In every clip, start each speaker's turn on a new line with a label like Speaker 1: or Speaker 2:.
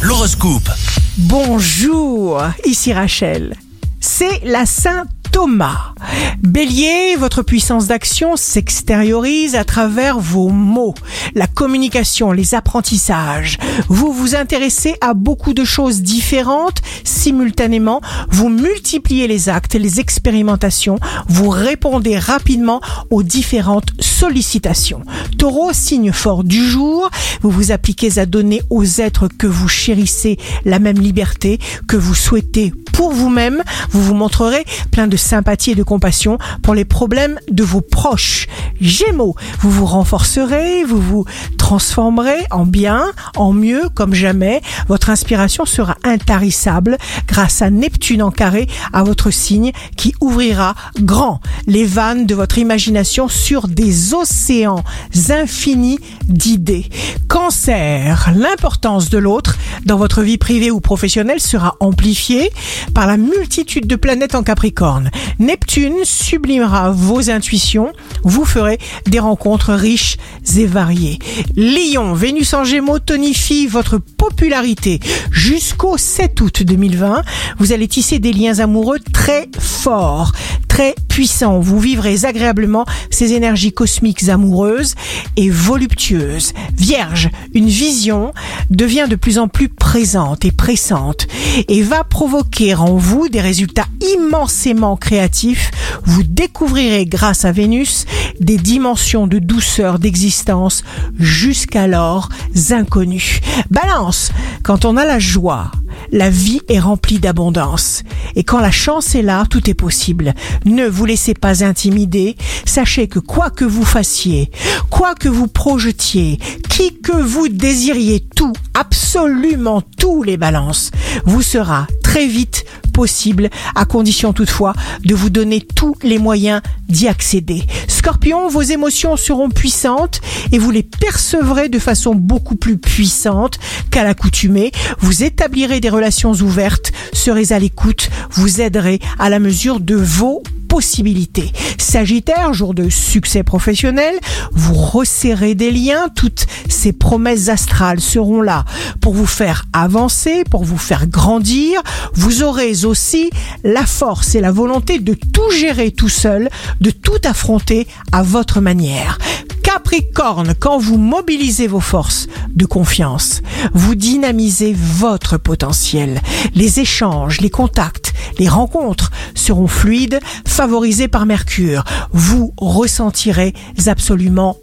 Speaker 1: L'horoscope.
Speaker 2: Bonjour, ici Rachel. C'est la Saint Thomas. Bélier, votre puissance d'action s'extériorise à travers vos mots, la communication, les apprentissages. Vous vous intéressez à beaucoup de choses différentes simultanément. Vous multipliez les actes, les expérimentations. Vous répondez rapidement aux différentes sollicitations. Taureau, signe fort du jour. Vous vous appliquez à donner aux êtres que vous chérissez la même liberté que vous souhaitez pour vous-même. Vous vous montrerez plein de sympathie et de compassion pour les problèmes de vos proches. Gémeaux, vous vous renforcerez, vous vous transformerez en bien, en mieux comme jamais. Votre inspiration sera intarissable grâce à Neptune en carré à votre signe qui ouvrira grand les vannes de votre imagination sur des océans infinis d'idées. Cancer, l'importance de l'autre dans votre vie privée ou professionnelle sera amplifiée par la multitude de planètes en Capricorne. Neptune sublimera vos intuitions, vous ferez des rencontres riches et variées. Lion, Vénus en Gémeaux tonifie votre popularité jusqu'au 7 août 2020. Vous allez tisser des liens amoureux très forts, très puissants. Vous vivrez agréablement ces énergies cosmiques amoureuses et voluptueuses. Vierge, une vision devient de plus en plus présente et pressante et va provoquer en vous des résultats immensément créatifs. Vous découvrirez grâce à Vénus des dimensions de douceur d'existence jusqu'alors inconnues. Balance, quand on a la joie, la vie est remplie d'abondance. Et quand la chance est là, tout est possible. Ne vous laissez pas intimider. Sachez que quoi que vous fassiez, quoi que vous projetiez, qui que vous désiriez, tout, absolument tous les balances, vous sera très vite à condition toutefois de vous donner tous les moyens d'y accéder. Scorpion, vos émotions seront puissantes et vous les percevrez de façon beaucoup plus puissante qu'à l'accoutumée. Vous établirez des relations ouvertes, serez à l'écoute, vous aiderez à la mesure de vos possibilités. Sagittaire, jour de succès professionnel, vous resserrez des liens, toutes ces promesses astrales seront là pour vous faire avancer, pour vous faire grandir. Vous aurez aussi la force et la volonté de tout gérer tout seul, de tout affronter à votre manière. Capricorne, quand vous mobilisez vos forces de confiance, vous dynamisez votre potentiel. Les échanges, les contacts, les rencontres seront fluides, favorisés par Mercure. Vous ressentirez absolument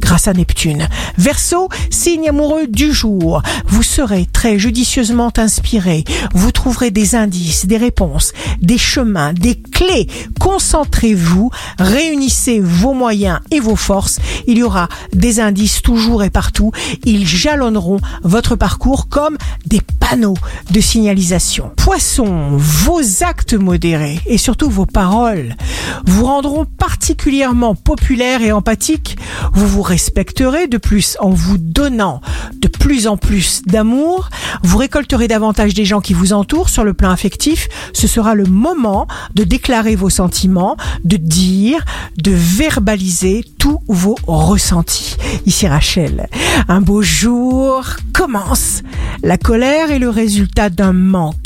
Speaker 2: grâce à Neptune. Verseau, signe amoureux du jour. Vous serez très judicieusement inspiré. Vous trouverez des indices, des réponses, des chemins, des clés. Concentrez-vous, réunissez vos moyens et vos forces. Il y aura des indices toujours et partout. Ils jalonneront votre parcours comme des panneaux de signalisation. Poisson, vos actes modérés et surtout vos paroles vous rendront particulièrement populaire et empathique. Vous vous respecterez de plus en vous donnant de plus en plus d'amour. Vous récolterez davantage des gens qui vous entourent sur le plan affectif. Ce sera le moment de déclarer vos sentiments, de dire, de verbaliser tous vos ressentis. Ici Rachel, un beau jour commence. La colère est le résultat d'un manque